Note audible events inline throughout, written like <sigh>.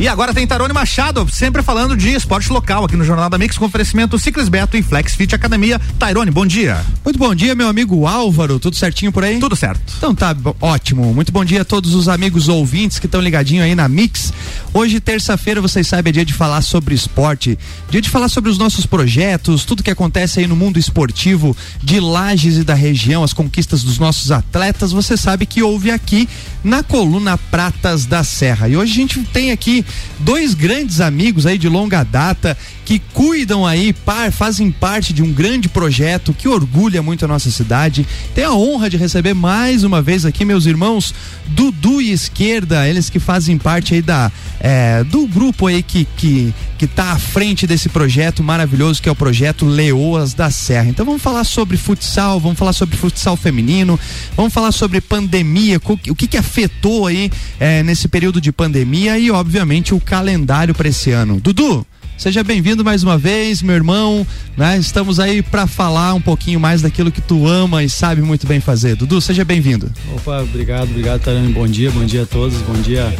E agora tem Tarone Machado, sempre falando de esporte local aqui no Jornal da Mix, com oferecimento Ciclis Beto e Flex Fit Academia. Tairone, bom dia. Muito bom dia, meu amigo Álvaro. Tudo certinho por aí? Tudo certo. Então tá, ótimo. Muito bom dia a todos os amigos ouvintes que estão ligadinho aí na Mix. Hoje, terça-feira, vocês sabem, é dia de falar sobre esporte, dia de falar sobre os nossos projetos, tudo que acontece aí no mundo esportivo de Lages e da região, as conquistas dos nossos atletas. Você sabe que houve aqui na coluna Pratas da Serra. E hoje a gente tem aqui dois grandes amigos aí de longa data que cuidam aí, par, fazem parte de um grande projeto que orgulha muito a nossa cidade. Tenho a honra de receber mais uma vez aqui meus irmãos Dudu e Esquerda, eles que fazem parte aí da é, do grupo aí que, que que tá à frente desse projeto maravilhoso que é o projeto Leoas da Serra. Então vamos falar sobre futsal, vamos falar sobre futsal feminino, vamos falar sobre pandemia, o que que afetou aí é, nesse período de pandemia e obviamente o calendário para esse ano. Dudu, Seja bem-vindo mais uma vez, meu irmão. Né? Estamos aí para falar um pouquinho mais daquilo que tu ama e sabe muito bem fazer. Dudu, seja bem-vindo. Opa, obrigado, obrigado, Tarani. Bom dia, bom dia a todos, bom dia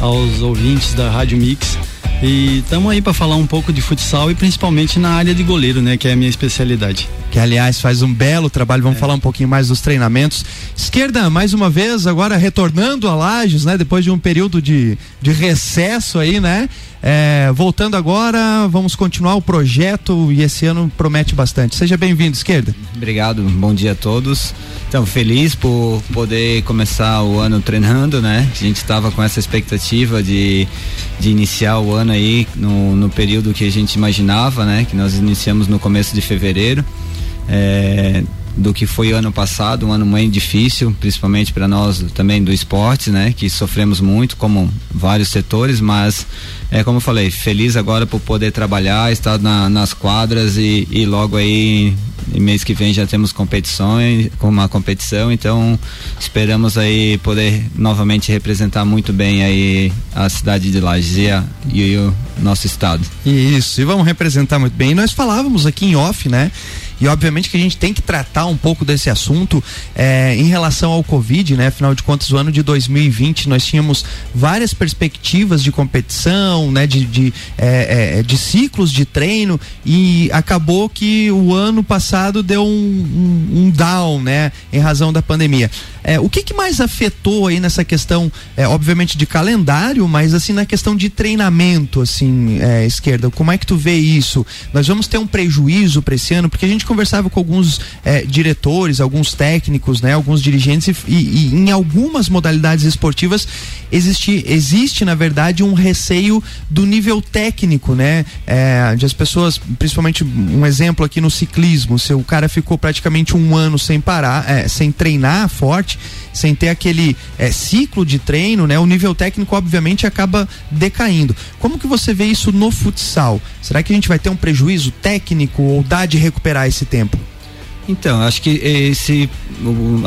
aos ouvintes da Rádio Mix. E estamos aí para falar um pouco de futsal e principalmente na área de goleiro, né, que é a minha especialidade. Que aliás faz um belo trabalho. Vamos é. falar um pouquinho mais dos treinamentos. Esquerda, mais uma vez, agora retornando a Lages, né, depois de um período de, de recesso aí, né? É, voltando agora, vamos continuar o projeto e esse ano promete bastante. Seja bem-vindo, esquerda. Obrigado, bom dia a todos. Então, feliz por poder começar o ano treinando, né? A gente estava com essa expectativa de, de iniciar o ano aí no, no período que a gente imaginava, né? Que nós iniciamos no começo de fevereiro. É, do que foi ano passado, um ano muito difícil, principalmente para nós também do esporte, né? Que sofremos muito, como vários setores, mas é como eu falei, feliz agora por poder trabalhar, estar na, nas quadras e, e logo aí mês que vem já temos competições, com uma competição, então esperamos aí poder novamente representar muito bem aí a cidade de Lages e, a, e o nosso estado. Isso, e vamos representar muito bem. Nós falávamos aqui em off, né? E obviamente que a gente tem que tratar um pouco desse assunto é, em relação ao Covid, né? Afinal de contas, o ano de 2020 nós tínhamos várias perspectivas de competição, né? De, de, é, é, de ciclos de treino e acabou que o ano passado deu um, um, um down, né? Em razão da pandemia. O que, que, mais afetou aí nessa questão, obviamente de calendário, mas assim na questão de treinamento, assim, esquerda? Como é que tu vê isso? Nós vamos ter um prejuízo para esse ano, porque a gente conversava com alguns é, diretores, alguns técnicos, né, alguns dirigentes e, e, em algumas modalidades esportivas existe, existe na verdade um receio do nível técnico, né, é, de as pessoas, principalmente um exemplo aqui no ciclismo, se o cara ficou praticamente um ano sem parar, é, sem treinar forte sem ter aquele é, ciclo de treino, né? O nível técnico obviamente acaba decaindo. Como que você vê isso no futsal? Será que a gente vai ter um prejuízo técnico ou dá de recuperar esse tempo? Então, acho que esse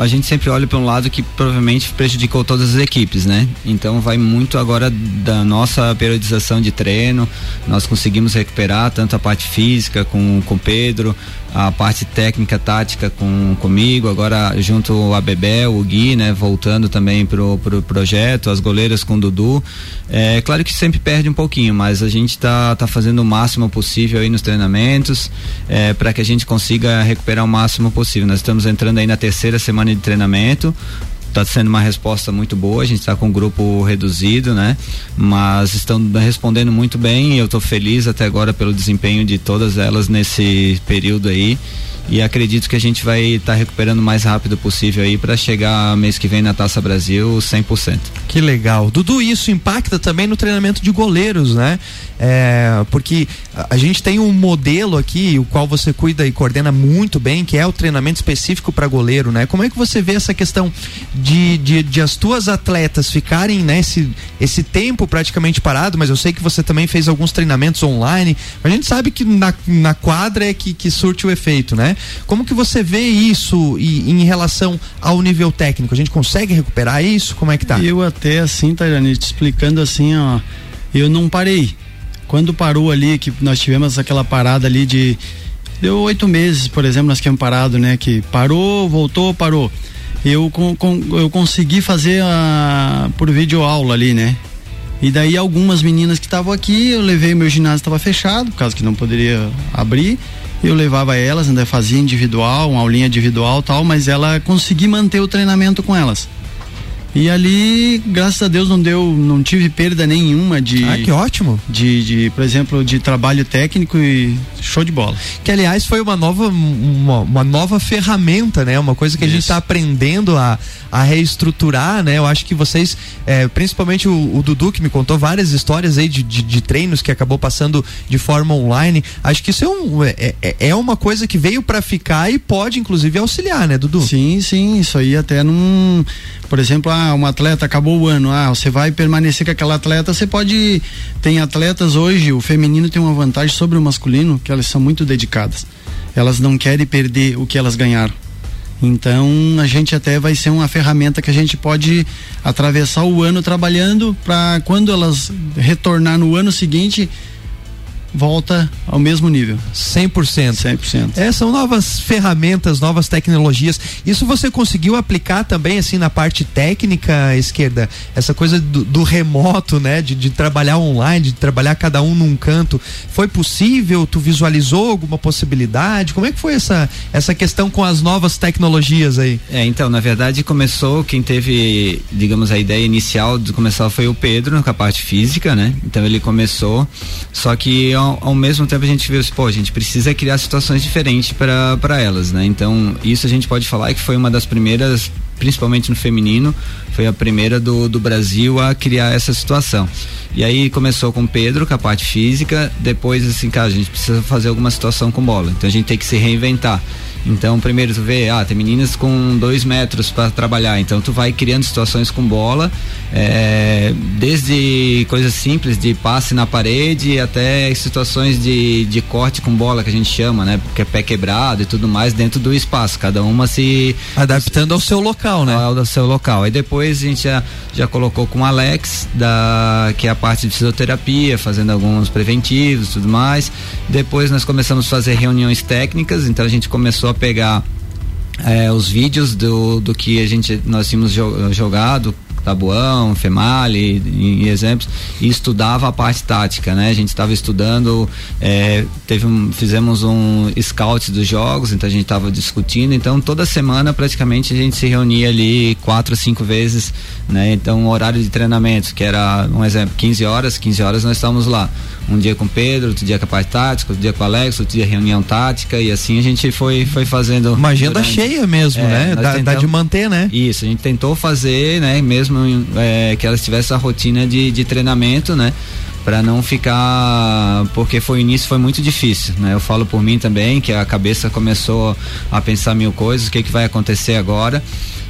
a gente sempre olha para um lado que provavelmente prejudicou todas as equipes, né? Então vai muito agora da nossa periodização de treino. Nós conseguimos recuperar tanto a parte física com com Pedro, a parte técnica, tática com comigo, agora junto a Bebel, o Gui, né, voltando também pro, pro projeto, as goleiras com o Dudu. É claro que sempre perde um pouquinho, mas a gente tá, tá fazendo o máximo possível aí nos treinamentos, é, para que a gente consiga recuperar o máximo possível. Nós estamos entrando aí na terceira semana de treinamento está sendo uma resposta muito boa. A gente está com um grupo reduzido, né? Mas estão respondendo muito bem eu estou feliz até agora pelo desempenho de todas elas nesse período aí e acredito que a gente vai estar tá recuperando o mais rápido possível aí para chegar mês que vem na Taça Brasil 100%. Que legal. Dudu, isso impacta também no treinamento de goleiros, né? É, porque a gente tem um modelo aqui, o qual você cuida e coordena muito bem, que é o treinamento específico para goleiro, né? Como é que você vê essa questão de, de, de as tuas atletas ficarem nesse né, esse tempo praticamente parado, mas eu sei que você também fez alguns treinamentos online. A gente sabe que na, na quadra é que, que surte o efeito, né? Como que você vê isso e, em relação ao nível técnico? A gente consegue recuperar isso? Como é que tá? Eu até assim, Tairane, te explicando assim, ó, eu não parei. Quando parou ali, que nós tivemos aquela parada ali de deu oito meses, por exemplo, nós tínhamos parado, né? Que parou, voltou, parou. Eu, com, com, eu consegui fazer a, por vídeo aula ali, né? E daí algumas meninas que estavam aqui, eu levei meu ginásio estava fechado, por causa que não poderia abrir. Eu levava elas, ainda fazia individual, uma aulinha individual tal, mas ela consegui manter o treinamento com elas. E ali, graças a Deus, não deu, não tive perda nenhuma de. Ah, que ótimo! De, de, por exemplo, de trabalho técnico e show de bola. Que aliás foi uma nova, uma, uma nova ferramenta, né? Uma coisa que Isso. a gente está aprendendo a, a reestruturar, né? Eu acho que vocês, é, principalmente o, o, Dudu, que me contou várias histórias aí de, de, de, treinos que acabou passando de forma online. Acho que isso é, um, é, é, é uma coisa que veio para ficar e pode, inclusive, auxiliar, né, Dudu? Sim, sim. Isso aí até num. Por exemplo, ah, ah, um atleta acabou o ano, ah, você vai permanecer com aquela atleta, você pode. Tem atletas hoje, o feminino tem uma vantagem sobre o masculino, que elas são muito dedicadas. Elas não querem perder o que elas ganharam. Então a gente até vai ser uma ferramenta que a gente pode atravessar o ano trabalhando para quando elas retornar no ano seguinte volta ao mesmo nível. 100%. 100%. É, são novas ferramentas, novas tecnologias. Isso você conseguiu aplicar também assim na parte técnica esquerda? Essa coisa do, do remoto, né? De, de, trabalhar online, de trabalhar cada um num canto. Foi possível? Tu visualizou alguma possibilidade? Como é que foi essa, essa questão com as novas tecnologias aí? É, então, na verdade começou, quem teve, digamos, a ideia inicial de começar foi o Pedro, com a parte física, né? Então ele começou, só que ao, ao, mesmo tempo a gente viu, pô, a gente precisa criar situações diferentes para elas, né? Então, isso a gente pode falar que foi uma das primeiras, principalmente no feminino, foi a primeira do, do Brasil a criar essa situação. E aí começou com o Pedro, com a parte física, depois assim, cara, a gente precisa fazer alguma situação com bola. Então a gente tem que se reinventar. Então, primeiro tu vê, ah, tem meninas com dois metros para trabalhar, então tu vai criando situações com bola, é, desde coisas simples de passe na parede até situações de, de corte com bola que a gente chama, né? Porque é pé quebrado e tudo mais dentro do espaço, cada uma se adaptando ao seu local, né? Ao, ao seu local. Aí depois a gente já, já colocou com o Alex, da, que é a parte de fisioterapia, fazendo alguns preventivos e tudo mais. Depois nós começamos a fazer reuniões técnicas, então a gente começou a pegar é, os vídeos do, do que a gente nós tínhamos jogado Tabuão, Female e, e, exemplos, e estudava a parte tática, né? A gente estava estudando, é, teve um, fizemos um scout dos jogos, então a gente estava discutindo, então toda semana praticamente a gente se reunia ali quatro, cinco vezes, né? Então horário de treinamento, que era um exemplo, 15 horas, 15 horas nós estávamos lá. Um dia com o Pedro, outro dia com a parte tática, outro dia com o Alex, outro dia reunião tática e assim a gente foi, foi fazendo. Uma agenda durante, cheia mesmo, é, né? Dá, tentamos, dá de manter, né? Isso, a gente tentou fazer, né? Mesmo mesmo é, que elas tivessem a rotina de, de treinamento, né? para não ficar porque foi o início foi muito difícil né eu falo por mim também que a cabeça começou a pensar mil coisas o que que vai acontecer agora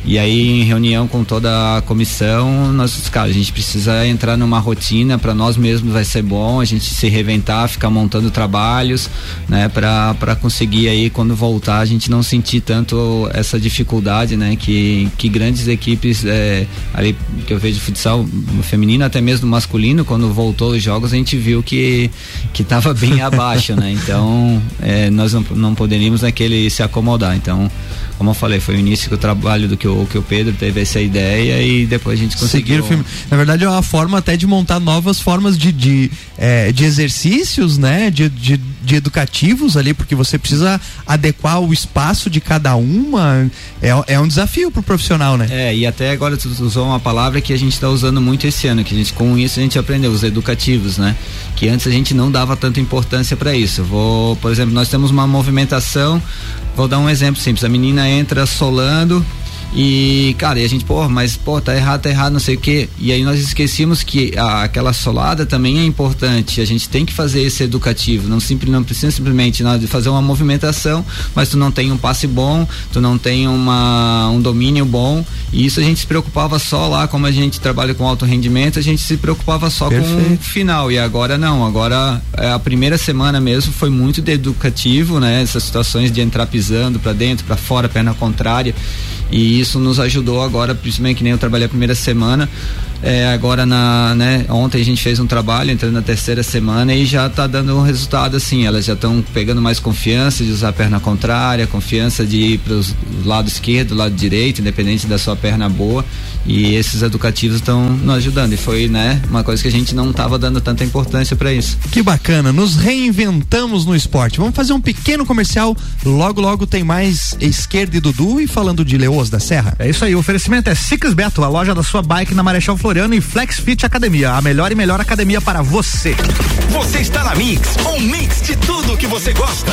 e aí, em reunião com toda a comissão, nós, cara, a gente precisa entrar numa rotina, para nós mesmos vai ser bom, a gente se reventar, ficar montando trabalhos, né, para conseguir aí, quando voltar, a gente não sentir tanto essa dificuldade, né, que, que grandes equipes, é, ali que eu vejo futsal feminino, até mesmo masculino, quando voltou os jogos, a gente viu que, que tava bem <laughs> abaixo, né, então, é, nós não, não poderíamos naquele se acomodar, então, como eu falei, foi o início do trabalho do que o, que o Pedro teve essa ideia e depois a gente conseguiu. O filme. Na verdade, é uma forma até de montar novas formas de, de, é, de exercícios, né? De, de, de, educativos ali, porque você precisa adequar o espaço de cada uma. É, é um desafio pro profissional, né? É, e até agora tu usou uma palavra que a gente está usando muito esse ano, que a gente, com isso a gente aprendeu, os educativos, né? Que antes a gente não dava tanta importância para isso. vou, por exemplo, nós temos uma movimentação Vou dar um exemplo simples. A menina entra solando, e, cara, e a gente, pô, mas, pô, tá errado, tá errado, não sei o quê. E aí nós esquecemos que a, aquela solada também é importante. A gente tem que fazer esse educativo. Não, simples, não precisa simplesmente não, de fazer uma movimentação, mas tu não tem um passe bom, tu não tem uma, um domínio bom. E isso a gente se preocupava só lá, como a gente trabalha com alto rendimento, a gente se preocupava só Perfeito. com o final. E agora não, agora é, a primeira semana mesmo foi muito de educativo, né? Essas situações de entrar pisando para dentro, para fora, perna contrária. E isso nos ajudou agora, principalmente que nem eu trabalhei a primeira semana, é, agora na, né, ontem a gente fez um trabalho, entrando na terceira semana e já está dando um resultado assim, elas já estão pegando mais confiança de usar a perna contrária, confiança de ir para o lado esquerdo, lado direito, independente da sua perna boa. E esses educativos estão nos ajudando. E foi, né, uma coisa que a gente não estava dando tanta importância para isso. Que bacana, nos reinventamos no esporte. Vamos fazer um pequeno comercial. Logo, logo tem mais esquerda e Dudu e falando de Leoas da Serra. É isso aí, o oferecimento é Ciclis Beto, a loja da sua bike na Marechal Floriano e Flex Fit Academia, a melhor e melhor academia para você. Você está na Mix, um mix de tudo que você gosta.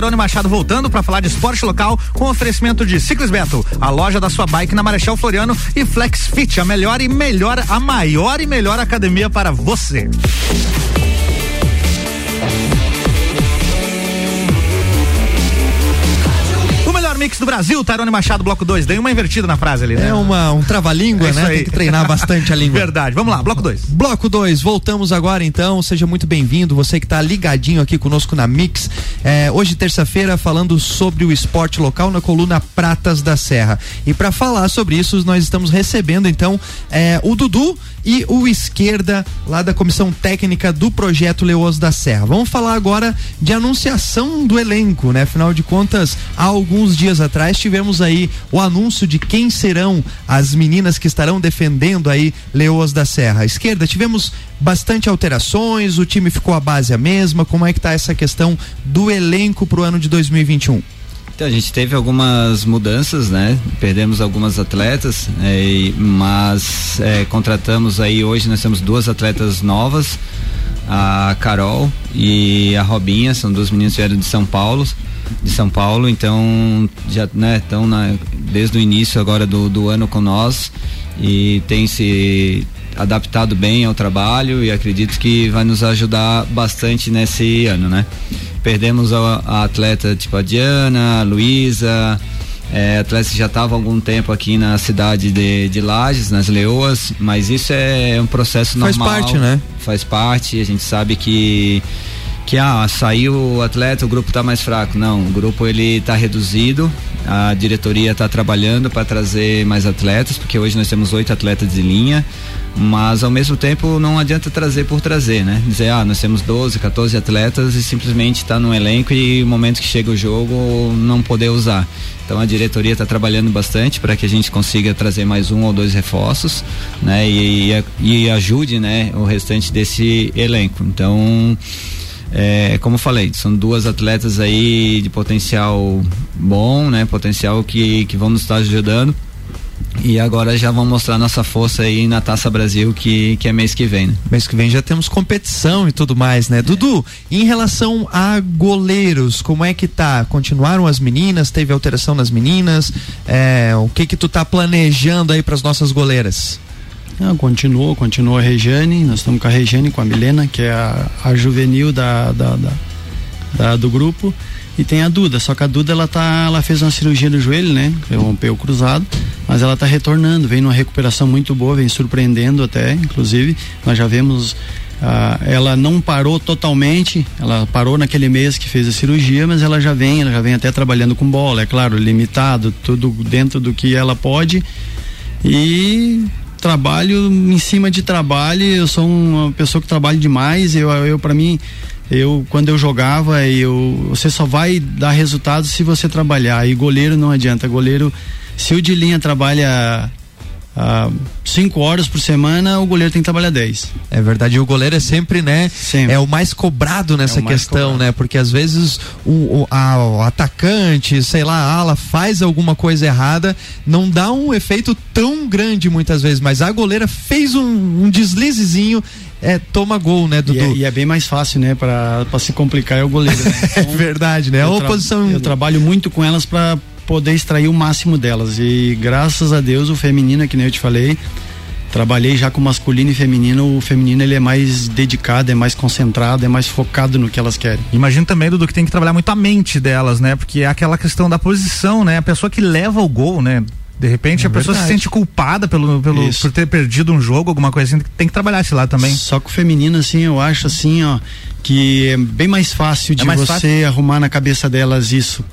48 Tarone Machado voltando para falar de esporte local com oferecimento de Ciclis Beto, a loja da sua bike na Marechal Floriano e Flex Fit, a melhor e melhor, a maior e melhor academia para você. Do Brasil, Tarone Machado, bloco 2. Dei uma invertida na frase ali, né? É uma, um trava-língua, É né? Tem que treinar bastante a língua. Verdade. Vamos lá, bloco 2. Bloco 2, voltamos agora então. Seja muito bem-vindo, você que está ligadinho aqui conosco na Mix. É, hoje, terça-feira, falando sobre o esporte local na coluna Pratas da Serra. E para falar sobre isso, nós estamos recebendo então é, o Dudu e o Esquerda, lá da comissão técnica do projeto Leoas da Serra. Vamos falar agora de anunciação do elenco, né? Afinal de contas, há alguns dias atrás tivemos aí o anúncio de quem serão as meninas que estarão defendendo aí Leoas da Serra. Esquerda, tivemos bastante alterações, o time ficou a base a mesma. Como é que tá essa questão do elenco pro ano de 2021? Então, a gente teve algumas mudanças, né? Perdemos algumas atletas, é, mas é, contratamos aí hoje nós temos duas atletas novas, a Carol e a Robinha, são duas meninas que vieram de São Paulo, de São Paulo, então já né, estão desde o início agora do, do ano com nós e tem se adaptado bem ao trabalho e acredito que vai nos ajudar bastante nesse ano, né? Perdemos a, a atleta tipo a Diana, a Luísa, é, que já estavam há algum tempo aqui na cidade de, de Lages, nas Leoas, mas isso é um processo Faz normal. parte, né? Faz parte, a gente sabe que que ah, saiu o atleta, o grupo está mais fraco. Não, o grupo ele está reduzido. A diretoria está trabalhando para trazer mais atletas, porque hoje nós temos oito atletas de linha, mas ao mesmo tempo não adianta trazer por trazer, né? Dizer, ah, nós temos 12, 14 atletas e simplesmente está no elenco e no momento que chega o jogo não poder usar. Então a diretoria está trabalhando bastante para que a gente consiga trazer mais um ou dois reforços, né? E, e, e ajude, né, o restante desse elenco. Então é, como falei, são duas atletas aí de potencial bom, né? Potencial que, que vão nos estar ajudando. E agora já vão mostrar nossa força aí na Taça Brasil, que, que é mês que vem, né? Mês que vem já temos competição e tudo mais, né? Dudu, em relação a goleiros, como é que tá? Continuaram as meninas? Teve alteração nas meninas? É, o que que tu tá planejando aí para as nossas goleiras? Não, continuou, continua a Regiane, nós estamos com a Regiane, com a Milena, que é a, a juvenil da, da, da- da- do grupo, e tem a Duda, só que a Duda ela tá, ela fez uma cirurgia no joelho, né? Rompeu o cruzado, mas ela tá retornando, vem numa recuperação muito boa, vem surpreendendo até, inclusive, nós já vemos ah, ela não parou totalmente, ela parou naquele mês que fez a cirurgia, mas ela já vem, ela já vem até trabalhando com bola, é claro, limitado, tudo dentro do que ela pode. E trabalho em cima de trabalho, eu sou uma pessoa que trabalha demais, eu, eu para mim, eu quando eu jogava, eu você só vai dar resultado se você trabalhar. E goleiro não adianta, goleiro se o de linha trabalha ah, cinco horas por semana, o goleiro tem que trabalhar 10. É verdade, e o goleiro é sempre, né? Sempre. É o mais cobrado nessa É mais questão, cobrado. né? Porque às vezes o, o- a- o atacante, sei lá, a ala faz alguma coisa errada, não dá um efeito tão grande muitas vezes, mas a goleira fez um, um deslizezinho, é, toma gol, né, E Dudu? é, e é bem mais fácil, né? Pra se complicar é o goleiro. Né? <laughs> É verdade, né? É eu tra-. Eu trabalho muito com elas para poder extrair o máximo delas. E graças a Deus o feminino, que nem eu te falei, trabalhei já com masculino e feminino. O feminino ele é mais dedicado, é mais concentrado, é mais focado no que elas querem. Imagino também, Dudu, que tem que trabalhar muito a mente delas, né? Porque é aquela questão da posição, né? A pessoa que leva o gol, né? De repente É a pessoa verdade. se sente culpada pelo, pelo, Isso. por ter perdido um jogo, alguma coisa assim. Tem que trabalhar esse lado também. Só que o feminino, assim, eu acho assim, ó, que é bem mais fácil de mais você fácil? arrumar na cabeça delas isso.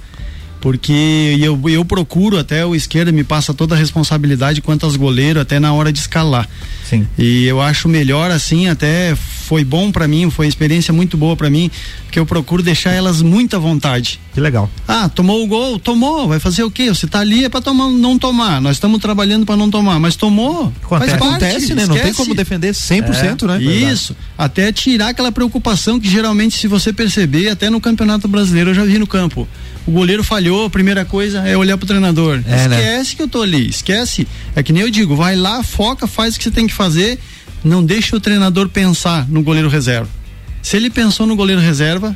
Porque eu, eu procuro, até o esquerda me passa toda a responsabilidade quanto aos goleiros, até na hora de escalar. Sim. E eu acho melhor assim, até foi bom pra mim, foi uma experiência muito boa pra mim, porque eu procuro deixar elas muito à vontade. Que legal. Ah, tomou o gol, tomou, vai fazer o quê? Você tá ali é pra tomar, não tomar. Nós estamos trabalhando pra não tomar, mas tomou. Acontece. Faz parte, Acontece, né? Não tem esquece. como defender 100%, né? Isso, até tirar aquela preocupação que geralmente, se você perceber, até no Campeonato Brasileiro eu já vi no campo. O goleiro falhou, a primeira coisa é olhar pro treinador. É, né? esquece que eu tô ali, esquece. É que nem eu digo, vai lá, foca, faz o que você tem que fazer, não deixa o treinador pensar no goleiro reserva. Se ele pensou no goleiro reserva,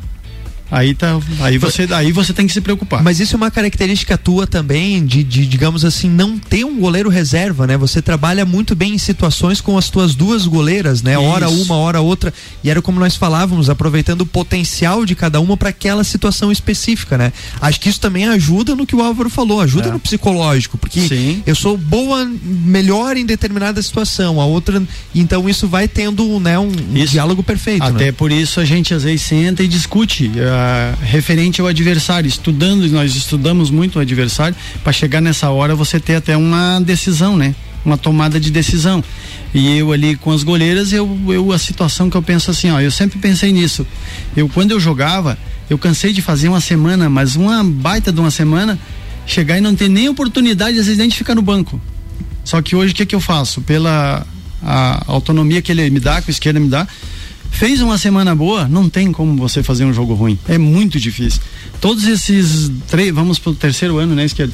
aí tá, aí você, aí você tem que se preocupar. Mas isso é uma característica tua também, de, de, digamos assim, não ter um goleiro reserva, né? Você trabalha muito bem em situações com as tuas duas goleiras, né? Hora Isso. uma, hora outra. E era como nós falávamos, aproveitando o potencial de cada uma para aquela situação específica, né? Acho que isso também ajuda no que o Álvaro falou, ajuda É. no psicológico, porque Sim. eu sou boa, melhor em determinada situação, a outra, então isso vai tendo, né, um, um diálogo perfeito, Até né? por isso a gente às vezes senta e discute referente ao adversário, estudando, nós estudamos muito o adversário para chegar nessa hora você ter até uma decisão, né? Uma tomada de decisão. E eu ali com as goleiras, eu, eu a situação que eu penso assim, ó, eu sempre pensei nisso. Eu quando eu jogava, eu cansei de fazer uma semana, mas uma baita de uma semana, chegar e não ter nem oportunidade às vezes nem de ficar no banco. Só que hoje o que que eu faço? Pela a autonomia que ele me dá, que o esquerda me dá, fez uma semana boa, não tem como você fazer um jogo ruim. É muito difícil. Todos esses três, vamos pro terceiro ano, né, esquerda?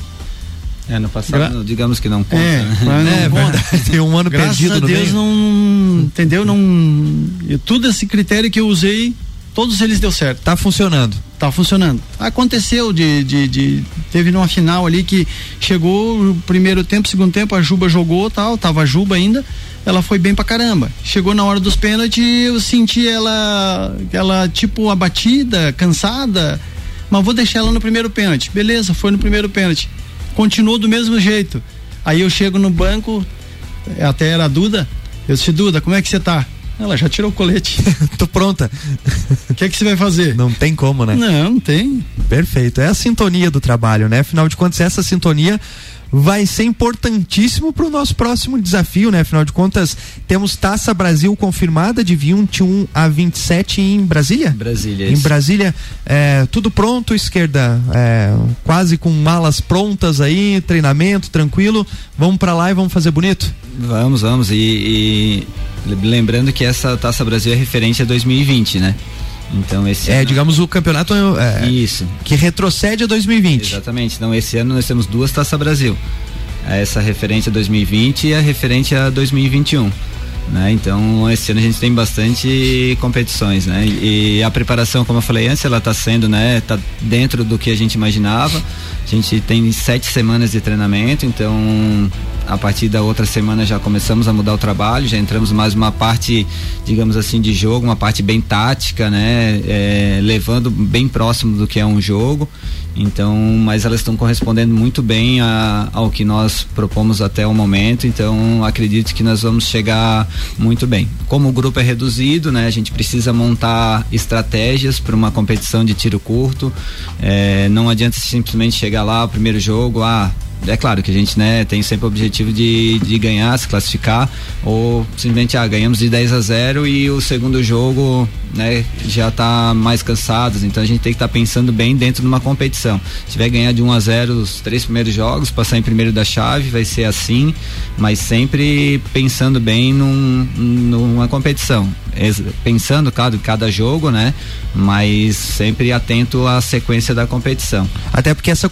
É, no passado, Gra- digamos que não conta. É, né? não <laughs> É conta. tem um ano Graças perdido no Deus meio. não, entendeu? Não, eu, tudo esse critério que eu usei, todos eles deu certo. Tá funcionando. Tá funcionando. Aconteceu de, de, de- teve numa final ali que chegou o primeiro tempo, segundo tempo, a Juba jogou, tal, tava a Juba ainda, ela foi bem pra caramba. Chegou na hora dos pênaltis, eu senti ela ela tipo abatida, cansada, mas vou deixar ela no primeiro pênalti. Beleza, foi no primeiro pênalti. Continuou do mesmo jeito. Aí eu chego no banco, até era a Duda, eu disse, Duda, como é que você tá? Ela já tirou o colete. <laughs> Tô pronta. O que é que você vai fazer? Não tem como, né? Não, não tem. Perfeito. É a sintonia do trabalho, né? Afinal de contas, essa sintonia vai ser importantíssimo para o nosso próximo desafio, né? Afinal de contas, temos Taça Brasil confirmada de 21 a 27 em Brasília? Brasília. Em isso. Brasília, é, tudo pronto, esquerda, é, quase com malas prontas aí, treinamento tranquilo. Vamos para lá e vamos fazer bonito? Vamos, vamos. E, e lembrando que essa Taça Brasil é referente a 2020, né? Então esse É, ano- digamos, o campeonato é, Isso, que retrocede a 2020. exatamente. Então esse ano nós temos duas Taça Brasil. Essa referente a 2020 e a referente a 2021. Né? Então esse ano a gente tem bastante competições, né? E a preparação, como eu falei antes, ela está sendo, né? Tá dentro do que a gente imaginava. A gente tem sete semanas de treinamento, então a partir da outra semana já começamos a mudar o trabalho, já entramos mais uma parte, digamos assim, de jogo, uma parte bem tática, né? É, levando bem próximo do que é um jogo. Então, mas elas estão correspondendo muito bem a, ao que nós propomos até o momento. Então, acredito que nós vamos chegar muito bem. Como o grupo é reduzido, né? A gente precisa montar estratégias para uma competição de tiro curto. É, não adianta simplesmente chegar lá, primeiro jogo, ah, é claro que a gente né, tem sempre o objetivo de, de ganhar, se classificar, ou simplesmente ah, ganhamos de 10 a 0 e o segundo jogo né, já está mais cansados, então a gente tem que estar tá pensando bem dentro de uma competição. Se tiver ganhar de 1 a 0 os três primeiros jogos, passar em primeiro da chave, vai ser assim, mas sempre pensando bem num, numa competição. Pensando cada, cada jogo, né? Mas sempre atento à sequência da competição. Até porque essa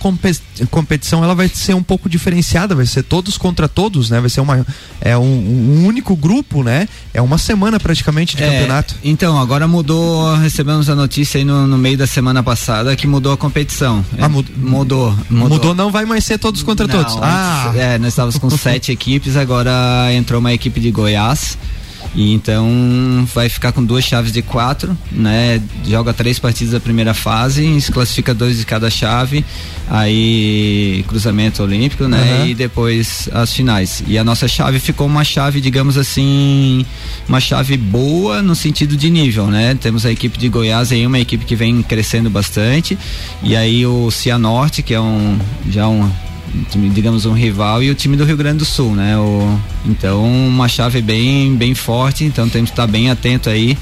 competição ela vai ser um pouco diferenciada, vai ser todos contra todos, né? Vai ser uma, é um, um único grupo, né? É uma semana praticamente de é, campeonato. Então, agora mudou, recebemos a notícia aí no, no meio da semana passada que mudou a competição. Ah, mudou, mudou, mudou. Mudou, não vai mais ser todos contra não, todos. Ah, é, nós estávamos com <laughs> sete equipes, agora entrou uma equipe de Goiás. E então vai ficar com duas chaves de quatro, né? Joga três partidas da primeira fase, se classifica dois de cada chave, aí cruzamento olímpico, né? Uhum. E depois as finais. E a nossa chave ficou uma chave, digamos assim, uma chave boa no sentido de nível, né? Temos a equipe de Goiás aí, uma equipe que vem crescendo bastante, e aí o Cianorte, que é um já um digamos, um rival e o time do Rio Grande do Sul, né? O, então, uma chave bem, bem forte, então temos que estar bem atento aí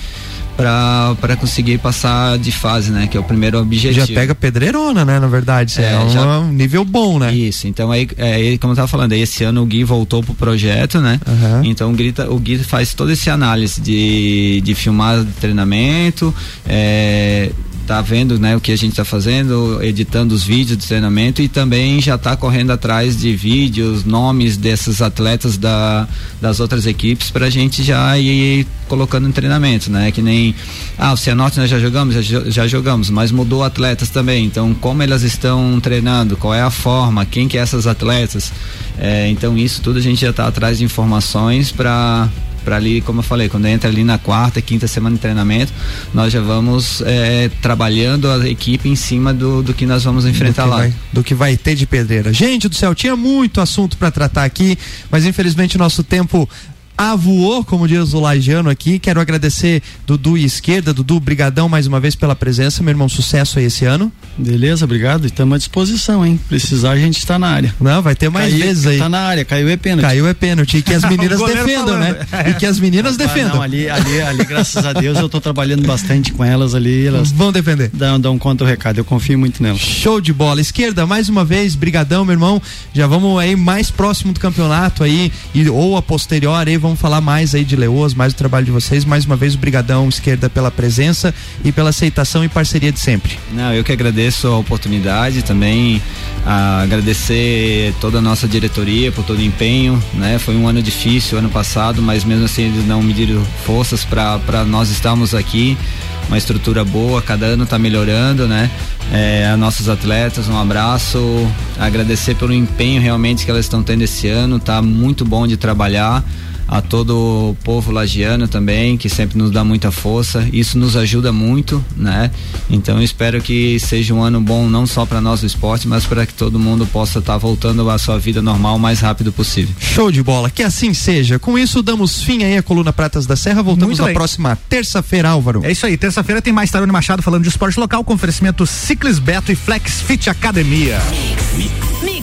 para conseguir passar de fase, né? Que é o primeiro objetivo. Já pega pedreirona, né? Na verdade, é, é já, um nível bom, né? Isso, então aí, é, como eu tava falando, esse ano o Gui voltou pro projeto, né? Uhum. Então o Gui, o Gui faz toda esse análise de, de filmar treinamento, é, tá vendo né, o que a gente está fazendo, editando os vídeos de treinamento e também já está correndo atrás de vídeos, nomes desses atletas da, das outras equipes para a gente já ir colocando em treinamento, né? Que nem ah, o Cianorte nós já jogamos, já, já jogamos, mas mudou atletas também. Então, como elas estão treinando, qual é a forma, quem que é essas atletas? É, então, isso tudo a gente já está atrás de informações para para ali, como eu falei, quando entra ali na quarta, quinta semana de treinamento, nós já vamos é, trabalhando a equipe em cima do, do que nós vamos enfrentar do lá. Vai, do que vai ter de pedreira. Gente do céu, tinha muito assunto para tratar aqui, mas infelizmente o nosso tempo avoou, como diz o Lajano aqui. Quero agradecer Dudu e Esquerda. Dudu, brigadão mais uma vez pela presença. Meu irmão, sucesso aí esse ano. Beleza, obrigado. Estamos à disposição, hein? Precisar, a gente está na área. Não, vai ter mais Caiu, vezes aí. Tá na área, caiu é pênalti. Caiu é pênalti. E que as <laughs> meninas defendam, né? E que as meninas defendam. Não, ali, ali, ali, graças a Deus, eu estou trabalhando bastante com elas ali. Elas vão defender. Dão, dão conta o recado. Eu confio muito nelas. Show de bola. Esquerda, mais uma vez, brigadão, meu irmão. Já vamos aí mais próximo do campeonato aí, e, ou a posterior aí, vamos falar mais aí de Leoas, mais o trabalho de vocês. Mais uma vez, obrigadão, esquerda, pela presença e pela aceitação e parceria de sempre. Não, eu que agradeço a oportunidade também, a agradecer toda a nossa diretoria por todo o empenho, né? Foi um ano difícil ano passado, mas mesmo assim eles não mediram forças para nós estarmos aqui uma estrutura boa, cada ano está melhorando, né? É, a nossos atletas, um abraço, agradecer pelo empenho realmente que elas estão tendo esse ano, tá muito bom de trabalhar a todo o povo lagiano também, que sempre nos dá muita força. Isso nos ajuda muito, né? Então espero que seja um ano bom não só para nós do esporte, mas para que todo mundo possa estar tá voltando à sua vida normal o mais rápido possível. Show de bola, que assim seja. Com isso damos fim aí à coluna Pratas da Serra. Voltamos na próxima terça-feira, Álvaro. É isso aí, terça-feira tem mais Tarone Machado falando de esporte local com oferecimento Ciclis Beto e Flex Fit Academia. Mix, mix.